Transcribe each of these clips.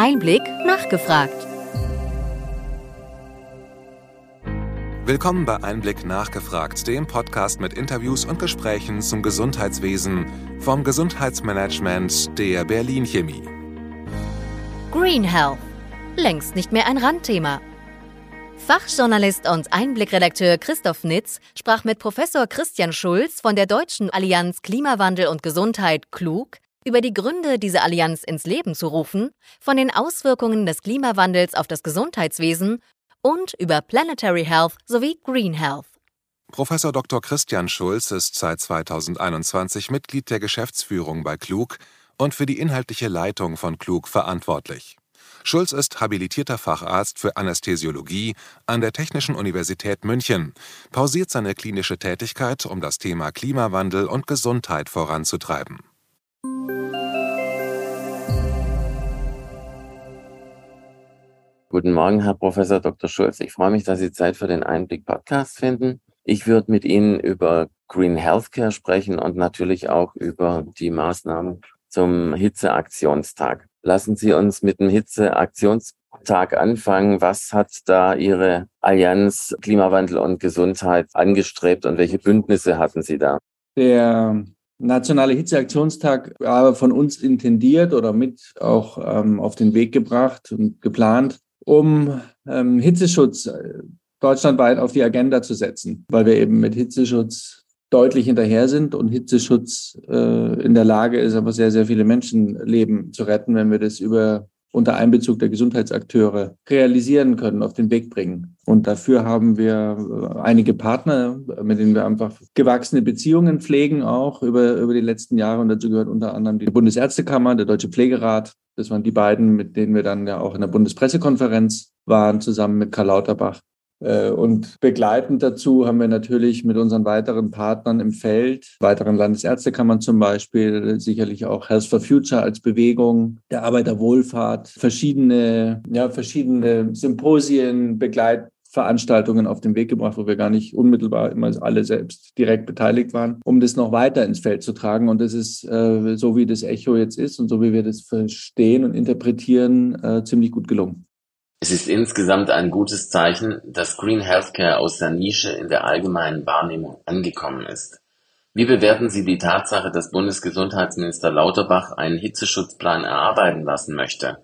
Einblick nachgefragt. Willkommen bei Einblick nachgefragt, dem Podcast mit Interviews und Gesprächen zum Gesundheitswesen vom Gesundheitsmanagement der Berlin Chemie. Green Health. Längst nicht mehr ein Randthema. Fachjournalist und Einblickredakteur Christoph Nitz sprach mit Professor Christian Schulz von der Deutschen Allianz Klimawandel und Gesundheit klug über die Gründe, diese Allianz ins Leben zu rufen, von den Auswirkungen des Klimawandels auf das Gesundheitswesen und über Planetary Health sowie Green Health. Professor Dr. Christian Schulz ist seit 2021 Mitglied der Geschäftsführung bei Klug und für die inhaltliche Leitung von Klug verantwortlich. Schulz ist habilitierter Facharzt für Anästhesiologie an der Technischen Universität München, pausiert seine klinische Tätigkeit, um das Thema Klimawandel und Gesundheit voranzutreiben. Guten Morgen, Herr Professor Dr. Schulz. Ich freue mich, dass Sie Zeit für den Einblick Podcast finden. Ich würde mit Ihnen über Green Healthcare sprechen und natürlich auch über die Maßnahmen zum Hitzeaktionstag. Lassen Sie uns mit dem Hitzeaktionstag anfangen. Was hat da Ihre Allianz Klimawandel und Gesundheit angestrebt und welche Bündnisse hatten Sie da? Der Nationale Hitzeaktionstag war von uns intendiert oder mit auch ähm, auf den Weg gebracht und geplant, um ähm, Hitzeschutz äh, deutschlandweit auf die Agenda zu setzen, weil wir eben mit Hitzeschutz deutlich hinterher sind und Hitzeschutz äh, in der Lage ist, aber sehr, sehr viele Menschenleben zu retten, wenn wir das über unter Einbezug der Gesundheitsakteure realisieren können, auf den Weg bringen. Und dafür haben wir äh, einige Partner, mit denen wir einfach gewachsene Beziehungen pflegen, auch über, über die letzten Jahre. Und dazu gehört unter anderem die Bundesärztekammer, der Deutsche Pflegerat, das waren die beiden, mit denen wir dann ja auch in der Bundespressekonferenz waren, zusammen mit Karl Lauterbach. Äh, und begleitend dazu haben wir natürlich mit unseren weiteren Partnern im Feld, weiteren Landesärztekammern zum Beispiel, sicherlich auch Health for Future als Bewegung, der Arbeiterwohlfahrt, verschiedene, ja, verschiedene Symposien, Begleit Veranstaltungen auf den Weg gebracht, wo wir gar nicht unmittelbar immer alle selbst direkt beteiligt waren, um das noch weiter ins Feld zu tragen. Und das ist, äh, so wie das Echo jetzt ist und so wie wir das verstehen und interpretieren, äh, ziemlich gut gelungen. Es ist insgesamt ein gutes Zeichen, dass Green Healthcare aus der Nische in der allgemeinen Wahrnehmung angekommen ist. Wie bewerten Sie die Tatsache, dass Bundesgesundheitsminister Lauterbach einen Hitzeschutzplan erarbeiten lassen möchte?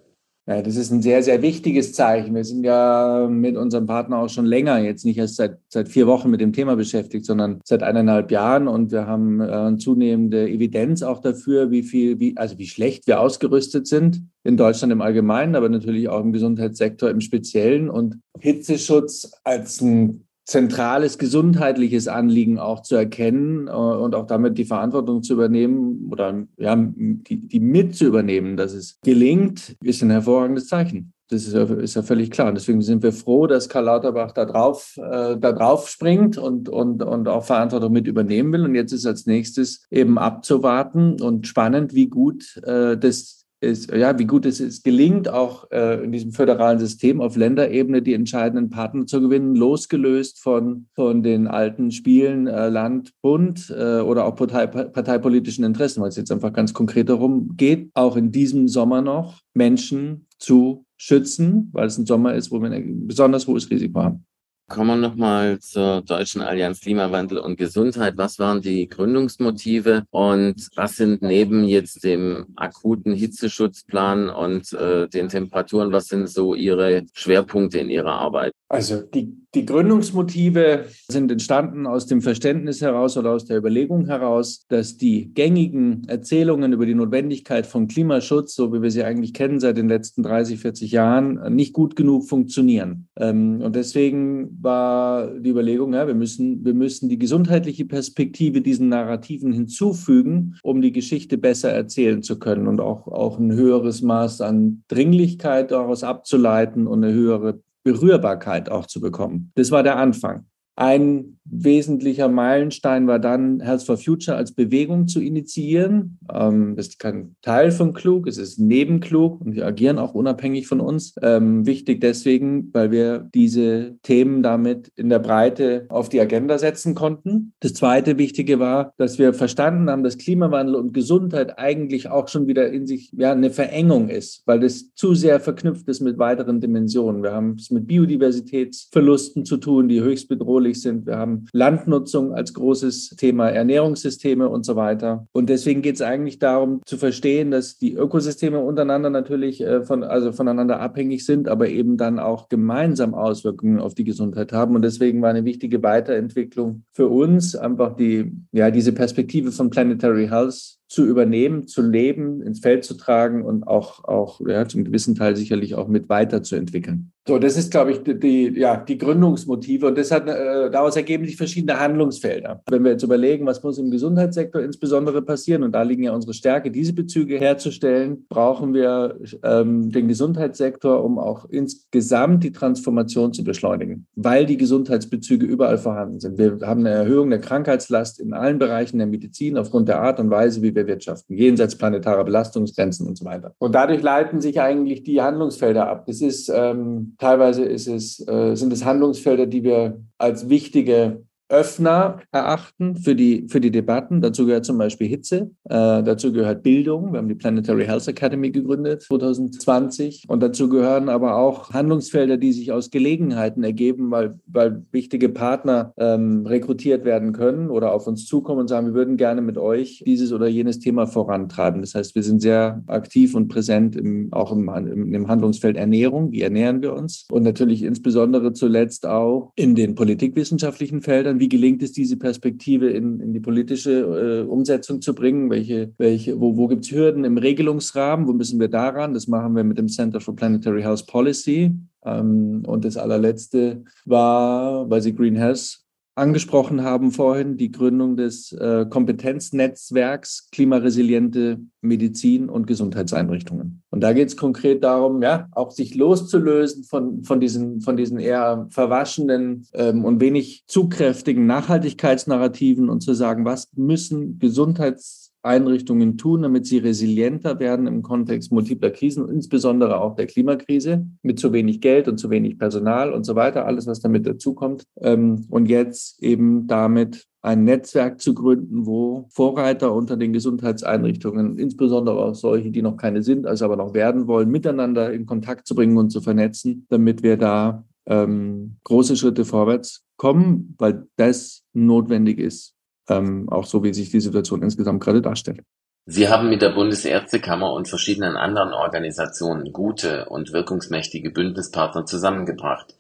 Ja, das ist ein sehr, sehr wichtiges Zeichen. Wir sind ja mit unserem Partner auch schon länger, jetzt nicht erst seit, seit vier Wochen mit dem Thema beschäftigt, sondern seit eineinhalb Jahren. Und wir haben äh, zunehmende Evidenz auch dafür, wie viel, wie, also wie schlecht wir ausgerüstet sind in Deutschland im Allgemeinen, aber natürlich auch im Gesundheitssektor im Speziellen. Und Hitzeschutz als ein zentrales gesundheitliches Anliegen auch zu erkennen äh, und auch damit die Verantwortung zu übernehmen oder ja, die, die mit zu übernehmen, dass es gelingt, ist ein hervorragendes Zeichen. Das ist ja, ist ja völlig klar. Und deswegen sind wir froh, dass Karl Lauterbach da drauf, äh, da drauf springt und, und, und auch Verantwortung mit übernehmen will. Und jetzt ist als nächstes eben abzuwarten und spannend, wie gut äh, das ist, ja, wie gut es ist, gelingt, auch äh, in diesem föderalen System auf Länderebene die entscheidenden Partner zu gewinnen, losgelöst von, von den alten Spielen äh, Land, Bund äh, oder auch Partei, parteipolitischen Interessen, weil es jetzt einfach ganz konkret darum geht, auch in diesem Sommer noch Menschen zu schützen, weil es ein Sommer ist, wo wir ein besonders hohes Risiko haben. Kommen wir nochmal zur Deutschen Allianz Klimawandel und Gesundheit. Was waren die Gründungsmotive und was sind neben jetzt dem akuten Hitzeschutzplan und äh, den Temperaturen, was sind so Ihre Schwerpunkte in Ihrer Arbeit? Also die, die Gründungsmotive sind entstanden aus dem Verständnis heraus oder aus der Überlegung heraus, dass die gängigen Erzählungen über die Notwendigkeit von Klimaschutz, so wie wir sie eigentlich kennen seit den letzten 30, 40 Jahren, nicht gut genug funktionieren. Ähm, und deswegen war die Überlegung, ja, wir müssen, wir müssen die gesundheitliche Perspektive diesen Narrativen hinzufügen, um die Geschichte besser erzählen zu können und auch, auch ein höheres Maß an Dringlichkeit daraus abzuleiten und eine höhere Berührbarkeit auch zu bekommen. Das war der Anfang. Ein wesentlicher Meilenstein war dann, Health for Future als Bewegung zu initiieren. Ähm, das ist kein Teil von Klug, es ist neben Klug und wir agieren auch unabhängig von uns. Ähm, wichtig deswegen, weil wir diese Themen damit in der Breite auf die Agenda setzen konnten. Das zweite Wichtige war, dass wir verstanden haben, dass Klimawandel und Gesundheit eigentlich auch schon wieder in sich ja, eine Verengung ist, weil das zu sehr verknüpft ist mit weiteren Dimensionen. Wir haben es mit Biodiversitätsverlusten zu tun, die höchst bedrohlich sind. Wir haben Landnutzung als großes Thema, Ernährungssysteme und so weiter. Und deswegen geht es eigentlich darum zu verstehen, dass die Ökosysteme untereinander natürlich äh, von, also voneinander abhängig sind, aber eben dann auch gemeinsam Auswirkungen auf die Gesundheit haben. Und deswegen war eine wichtige Weiterentwicklung für uns einfach die, ja, diese Perspektive von Planetary Health zu übernehmen, zu leben, ins Feld zu tragen und auch, auch ja, zum gewissen Teil sicherlich auch mit weiterzuentwickeln. So, das ist, glaube ich, die, ja, die Gründungsmotive und das hat, äh, daraus ergeben sich verschiedene Handlungsfelder. Wenn wir jetzt überlegen, was muss im Gesundheitssektor insbesondere passieren, und da liegen ja unsere Stärke, diese Bezüge herzustellen, brauchen wir ähm, den Gesundheitssektor, um auch insgesamt die Transformation zu beschleunigen, weil die Gesundheitsbezüge überall vorhanden sind. Wir haben eine Erhöhung der Krankheitslast in allen Bereichen der Medizin aufgrund der Art und Weise, wie wir wirtschaften, jenseits planetarer Belastungsgrenzen und so weiter. Und dadurch leiten sich eigentlich die Handlungsfelder ab. Das ist ähm, Teilweise ist es, äh, sind es Handlungsfelder, die wir als wichtige Öffner erachten für die, für die Debatten. Dazu gehört zum Beispiel Hitze, äh, dazu gehört Bildung. Wir haben die Planetary Health Academy gegründet 2020 und dazu gehören aber auch Handlungsfelder, die sich aus Gelegenheiten ergeben, weil, weil wichtige Partner ähm, rekrutiert werden können oder auf uns zukommen und sagen, wir würden gerne mit euch dieses oder jenes Thema vorantreiben. Das heißt, wir sind sehr aktiv und präsent im, auch im, im Handlungsfeld Ernährung. Wie ernähren wir uns? Und natürlich insbesondere zuletzt auch in den politikwissenschaftlichen Feldern wie gelingt es, diese Perspektive in, in die politische äh, Umsetzung zu bringen? Welche, welche, wo, wo gibt es Hürden im Regelungsrahmen? Wo müssen wir daran? Das machen wir mit dem Center for Planetary Health Policy. Ähm, und das allerletzte war, weil Sie Green Health angesprochen haben vorhin, die Gründung des äh, Kompetenznetzwerks klimaresiliente Medizin und Gesundheitseinrichtungen. Und da geht es konkret darum, ja, auch sich loszulösen von, von, diesen, von diesen eher verwaschenen ähm, und wenig zugkräftigen Nachhaltigkeitsnarrativen und zu sagen, was müssen Gesundheits Einrichtungen tun, damit sie resilienter werden im Kontext multipler Krisen, insbesondere auch der Klimakrise, mit zu wenig Geld und zu wenig Personal und so weiter, alles, was damit dazukommt. Ähm, und jetzt eben damit ein Netzwerk zu gründen, wo Vorreiter unter den Gesundheitseinrichtungen, insbesondere auch solche, die noch keine sind, also aber noch werden wollen, miteinander in Kontakt zu bringen und zu vernetzen, damit wir da ähm, große Schritte vorwärts kommen, weil das notwendig ist ähm, auch so, wie sich die Situation insgesamt gerade darstellt. Sie haben mit der Bundesärztekammer und verschiedenen anderen Organisationen gute und wirkungsmächtige Bündnispartner zusammengebracht.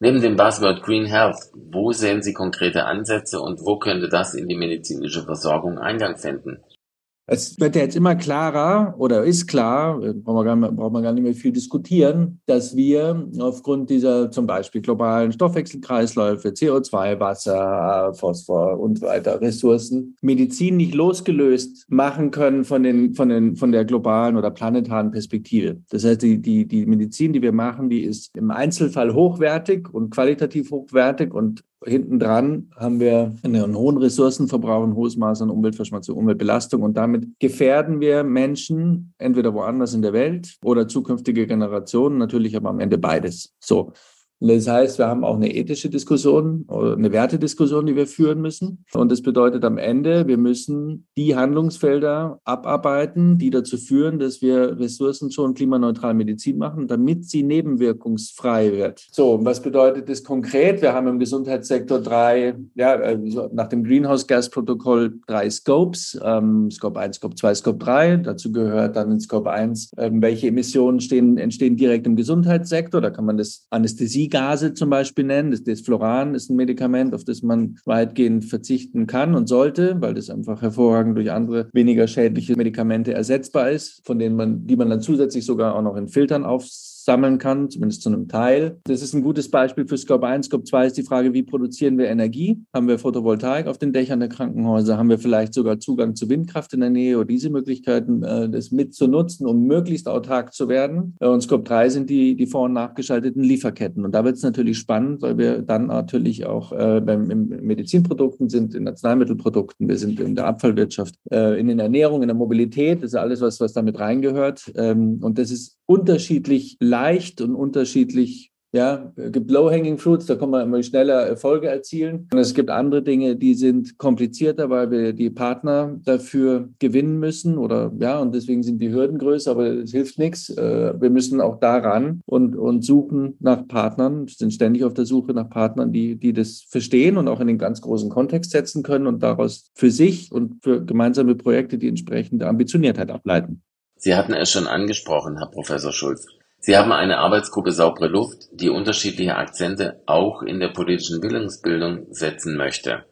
Neben dem Buzzword Green Health, wo sehen Sie konkrete Ansätze und wo könnte das in die medizinische Versorgung Eingang finden? Es wird ja jetzt immer klarer oder ist klar, braucht man, gar, man gar nicht mehr viel diskutieren, dass wir aufgrund dieser zum Beispiel globalen Stoffwechselkreisläufe, CO2, Wasser, Phosphor und weiter Ressourcen, Medizin nicht losgelöst machen können von, den, von, den, von der globalen oder planetaren Perspektive. Das heißt, die, die, die Medizin, die wir machen, die ist im Einzelfall hochwertig und qualitativ hochwertig und Hinten dran haben wir einen hohen Ressourcenverbrauch, ein hohes Maß an Umweltverschmutzung, Umweltbelastung und damit gefährden wir Menschen entweder woanders in der Welt oder zukünftige Generationen, natürlich aber am Ende beides. So. Das heißt, wir haben auch eine ethische Diskussion oder eine Wertediskussion, die wir führen müssen. Und das bedeutet am Ende, wir müssen die Handlungsfelder abarbeiten, die dazu führen, dass wir ressourcenschonend klimaneutral Medizin machen, damit sie nebenwirkungsfrei wird. So, was bedeutet das konkret? Wir haben im Gesundheitssektor drei, ja, also nach dem Greenhouse-Gas-Protokoll drei Scopes, ähm, Scope 1, Scope 2, Scope 3. Dazu gehört dann in Scope 1, ähm, welche Emissionen stehen, entstehen direkt im Gesundheitssektor. Da kann man das Anästhesie Gase zum Beispiel nennen. Das Desfloran ist ein Medikament, auf das man weitgehend verzichten kann und sollte, weil das einfach hervorragend durch andere weniger schädliche Medikamente ersetzbar ist, von denen man, die man dann zusätzlich sogar auch noch in Filtern aufsetzt sammeln kann, zumindest zu einem Teil. Das ist ein gutes Beispiel für Scope 1. Scope 2 ist die Frage, wie produzieren wir Energie? Haben wir Photovoltaik auf den Dächern der Krankenhäuser? Haben wir vielleicht sogar Zugang zu Windkraft in der Nähe oder diese Möglichkeiten, äh, das mitzunutzen, um möglichst autark zu werden? Äh, und Scope 3 sind die, die vor- und nachgeschalteten Lieferketten. Und da wird es natürlich spannend, weil wir dann natürlich auch äh, beim, in Medizinprodukten sind, in Arzneimittelprodukten, wir sind in der Abfallwirtschaft, in der Ernährung, in der Mobilität, das ist alles, was, was damit reingehört. Ähm, und das ist unterschiedlich leicht und unterschiedlich ja, gibt Low-Hanging Fruits, da kann man immer schneller Erfolge erzielen. Und es gibt andere Dinge, die sind komplizierter, weil wir die Partner dafür gewinnen müssen oder ja, und deswegen sind die Hürden größer, aber es hilft nichts. Äh, wir müssen auch daran und, und suchen nach Partnern, sind ständig auf der Suche nach Partnern, die, die das verstehen und auch in den ganz großen Kontext setzen können und daraus für sich und für gemeinsame Projekte die entsprechende Ambitioniertheit ableiten. Sie hatten es schon angesprochen, Herr Professor Schulz. Sie haben eine Arbeitsgruppe Saubere Luft, die unterschiedliche Akzente auch in der politischen Willensbildung setzen möchte.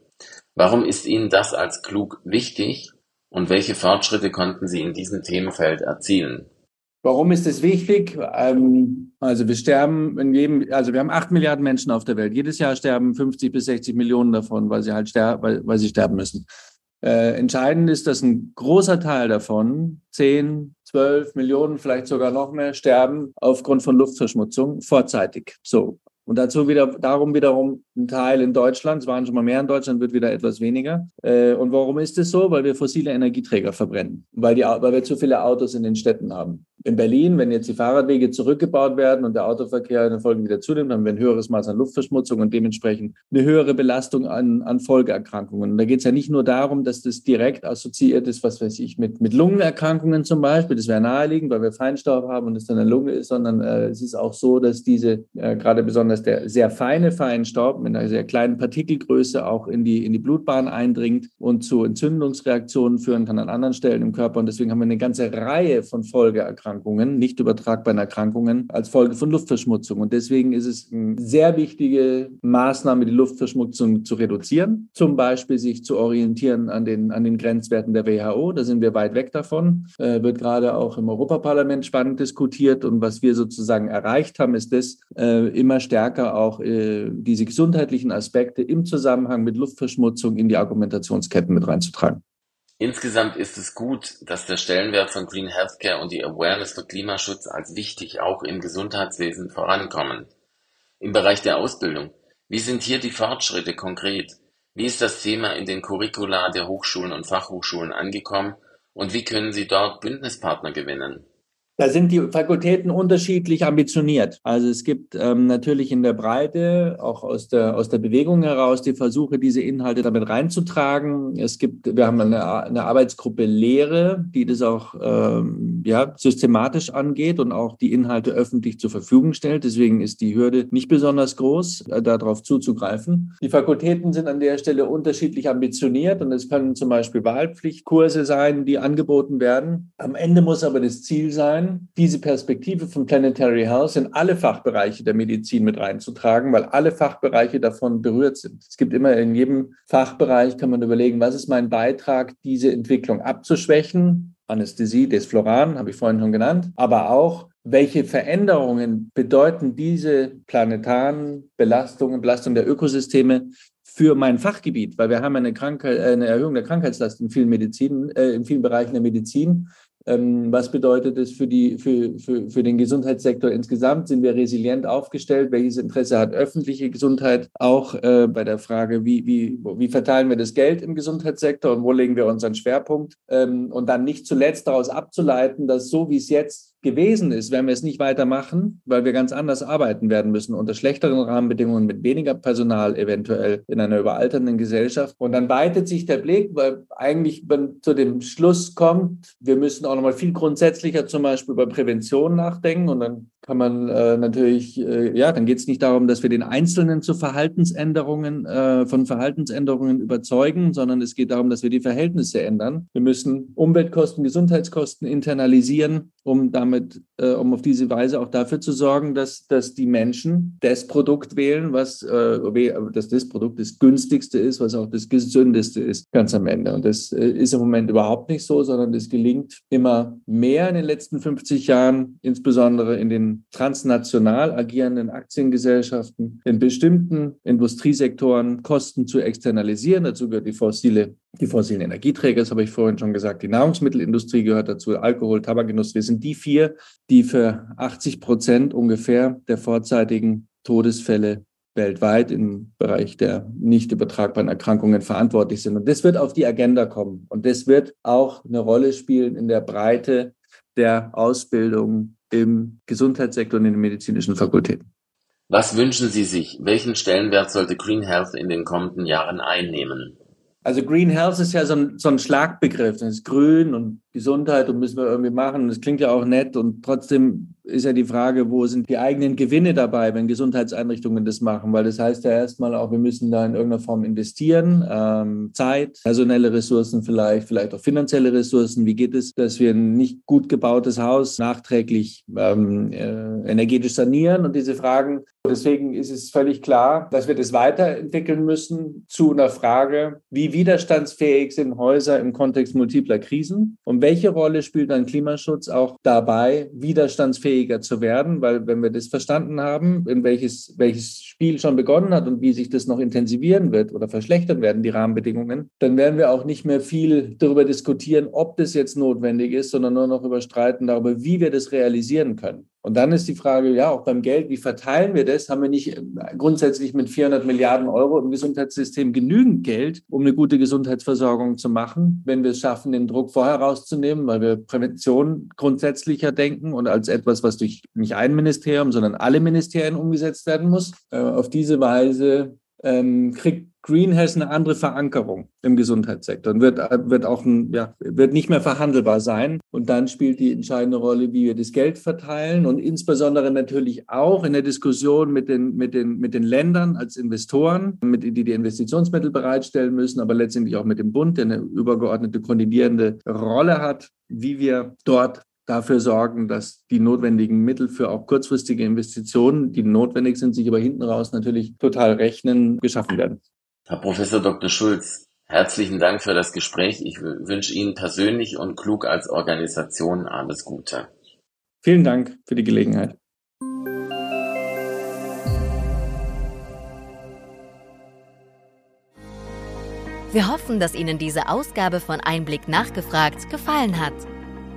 Warum ist Ihnen das als klug wichtig und welche Fortschritte konnten Sie in diesem Themenfeld erzielen? Warum ist es wichtig? Ähm, also wir sterben in jedem, also wir haben acht Milliarden Menschen auf der Welt. Jedes Jahr sterben 50 bis 60 Millionen davon, weil sie halt sterben, weil, weil sie sterben müssen. Äh, entscheidend ist, dass ein großer Teil davon, 10, 12 Millionen, vielleicht sogar noch mehr, sterben aufgrund von Luftverschmutzung vorzeitig. So. Und dazu wieder, darum wiederum ein Teil in Deutschland, es waren schon mal mehr in Deutschland, wird wieder etwas weniger. Äh, und warum ist es so? Weil wir fossile Energieträger verbrennen, weil, die, weil wir zu viele Autos in den Städten haben in Berlin, wenn jetzt die Fahrradwege zurückgebaut werden und der Autoverkehr in der Folge wieder zunimmt, haben wir ein höheres Maß an Luftverschmutzung und dementsprechend eine höhere Belastung an, an Folgeerkrankungen. Und da geht es ja nicht nur darum, dass das direkt assoziiert ist, was weiß ich, mit, mit Lungenerkrankungen zum Beispiel. Das wäre naheliegend, weil wir Feinstaub haben und es dann eine Lunge ist, sondern äh, es ist auch so, dass diese, äh, gerade besonders der sehr feine Feinstaub mit einer sehr kleinen Partikelgröße auch in die, in die Blutbahn eindringt und zu Entzündungsreaktionen führen kann an anderen Stellen im Körper. Und deswegen haben wir eine ganze Reihe von Folgeerkrankungen Erkrankungen, nicht übertragbaren Erkrankungen als Folge von Luftverschmutzung. Und deswegen ist es eine sehr wichtige Maßnahme, die Luftverschmutzung zu reduzieren. Zum Beispiel sich zu orientieren an den, an den Grenzwerten der WHO. Da sind wir weit weg davon. Äh, wird gerade auch im Europaparlament spannend diskutiert. Und was wir sozusagen erreicht haben, ist das, äh, immer stärker auch äh, diese gesundheitlichen Aspekte im Zusammenhang mit Luftverschmutzung in die Argumentationsketten mit reinzutragen. Insgesamt ist es gut, dass der Stellenwert von Green Healthcare und die Awareness für Klimaschutz als wichtig auch im Gesundheitswesen vorankommen. Im Bereich der Ausbildung, wie sind hier die Fortschritte konkret? Wie ist das Thema in den Curricula der Hochschulen und Fachhochschulen angekommen und wie können Sie dort Bündnispartner gewinnen? Da sind die Fakultäten unterschiedlich ambitioniert. Also es gibt ähm, natürlich in der Breite, auch aus der, aus der Bewegung heraus, die Versuche, diese Inhalte damit reinzutragen. Es gibt, wir haben eine, eine Arbeitsgruppe Lehre, die das auch ähm, ja, systematisch angeht und auch die Inhalte öffentlich zur Verfügung stellt. Deswegen ist die Hürde nicht besonders groß, äh, darauf zuzugreifen. Die Fakultäten sind an der Stelle unterschiedlich ambitioniert und es können zum Beispiel Wahlpflichtkurse sein, die angeboten werden. Am Ende muss aber das Ziel sein, diese Perspektive von Planetary Health in alle Fachbereiche der Medizin mit reinzutragen, weil alle Fachbereiche davon berührt sind. Es gibt immer in jedem Fachbereich, kann man überlegen, was ist mein Beitrag, diese Entwicklung abzuschwächen. Anästhesie, Desfloran, habe ich vorhin schon genannt, aber auch, welche Veränderungen bedeuten diese planetaren Belastungen, Belastung der Ökosysteme für mein Fachgebiet, weil wir haben eine, Krankheit, eine Erhöhung der Krankheitslast in vielen Medizin, äh, in vielen Bereichen der Medizin. Ähm, was bedeutet es für, die, für, für, für den Gesundheitssektor insgesamt? Sind wir resilient aufgestellt? Welches Interesse hat öffentliche Gesundheit? Auch äh, bei der Frage, wie, wie, wie verteilen wir das Geld im Gesundheitssektor und wo legen wir unseren Schwerpunkt? Ähm, und dann nicht zuletzt daraus abzuleiten, dass so wie es jetzt gewesen ist, werden wir es nicht weitermachen, weil wir ganz anders arbeiten werden müssen, unter schlechteren Rahmenbedingungen, mit weniger Personal eventuell in einer überalternden Gesellschaft. Und dann weitet sich der Blick, weil eigentlich man zu dem Schluss kommt, wir müssen auch nochmal viel grundsätzlicher zum Beispiel über Prävention nachdenken. Und dann kann man äh, natürlich, äh, ja, dann geht es nicht darum, dass wir den Einzelnen zu Verhaltensänderungen, äh, von Verhaltensänderungen überzeugen, sondern es geht darum, dass wir die Verhältnisse ändern. Wir müssen Umweltkosten, Gesundheitskosten internalisieren um damit, äh, um auf diese Weise auch dafür zu sorgen, dass, dass die Menschen das Produkt wählen, was äh, dass das Produkt das günstigste ist, was auch das gesündeste ist, ganz am Ende. Und das äh, ist im Moment überhaupt nicht so, sondern das gelingt immer mehr in den letzten 50 Jahren, insbesondere in den transnational agierenden Aktiengesellschaften, in bestimmten Industriesektoren Kosten zu externalisieren. Dazu gehört die fossile die fossilen Energieträger, das habe ich vorhin schon gesagt, die Nahrungsmittelindustrie gehört dazu, Alkohol, Tabakindustrie sind die vier, die für 80 Prozent ungefähr der vorzeitigen Todesfälle weltweit im Bereich der nicht übertragbaren Erkrankungen verantwortlich sind. Und das wird auf die Agenda kommen. Und das wird auch eine Rolle spielen in der Breite der Ausbildung im Gesundheitssektor und in den medizinischen Fakultäten. Was wünschen Sie sich? Welchen Stellenwert sollte Green Health in den kommenden Jahren einnehmen? Also Green Health ist ja so ein, so ein Schlagbegriff. Das ist grün und Gesundheit und müssen wir irgendwie machen. Das klingt ja auch nett und trotzdem ist ja die Frage, wo sind die eigenen Gewinne dabei, wenn Gesundheitseinrichtungen das machen? Weil das heißt ja erstmal auch, wir müssen da in irgendeiner Form investieren, ähm, Zeit, personelle Ressourcen vielleicht, vielleicht auch finanzielle Ressourcen. Wie geht es, dass wir ein nicht gut gebautes Haus nachträglich ähm, äh, energetisch sanieren und diese Fragen? Deswegen ist es völlig klar, dass wir das weiterentwickeln müssen zu einer Frage, wie widerstandsfähig sind Häuser im Kontext multipler Krisen und welche Rolle spielt dann Klimaschutz auch dabei, widerstandsfähig fähiger zu werden, weil wenn wir das verstanden haben, in welches, welches Spiel schon begonnen hat und wie sich das noch intensivieren wird oder verschlechtern werden, die Rahmenbedingungen, dann werden wir auch nicht mehr viel darüber diskutieren, ob das jetzt notwendig ist, sondern nur noch überstreiten darüber, wie wir das realisieren können. Und dann ist die Frage, ja, auch beim Geld, wie verteilen wir das? Haben wir nicht äh, grundsätzlich mit 400 Milliarden Euro im Gesundheitssystem genügend Geld, um eine gute Gesundheitsversorgung zu machen, wenn wir es schaffen, den Druck vorher rauszunehmen, weil wir Prävention grundsätzlicher denken und als etwas, was durch nicht ein Ministerium, sondern alle Ministerien umgesetzt werden muss. Äh, auf diese Weise ähm, kriegt Green Health eine andere Verankerung im Gesundheitssektor und wird, wird auch ein, ja, wird nicht mehr verhandelbar sein. Und dann spielt die entscheidende Rolle, wie wir das Geld verteilen und insbesondere natürlich auch in der Diskussion mit den, mit den, mit den Ländern als Investoren, mit, die die Investitionsmittel bereitstellen müssen, aber letztendlich auch mit dem Bund, der eine übergeordnete koordinierende Rolle hat, wie wir dort dafür sorgen, dass die notwendigen Mittel für auch kurzfristige Investitionen, die notwendig sind, sich aber hinten raus natürlich total rechnen, geschaffen werden. Herr Professor Dr. Schulz, herzlichen Dank für das Gespräch. Ich wünsche Ihnen persönlich und klug als Organisation alles Gute. Vielen Dank für die Gelegenheit. Wir hoffen, dass Ihnen diese Ausgabe von Einblick nachgefragt gefallen hat.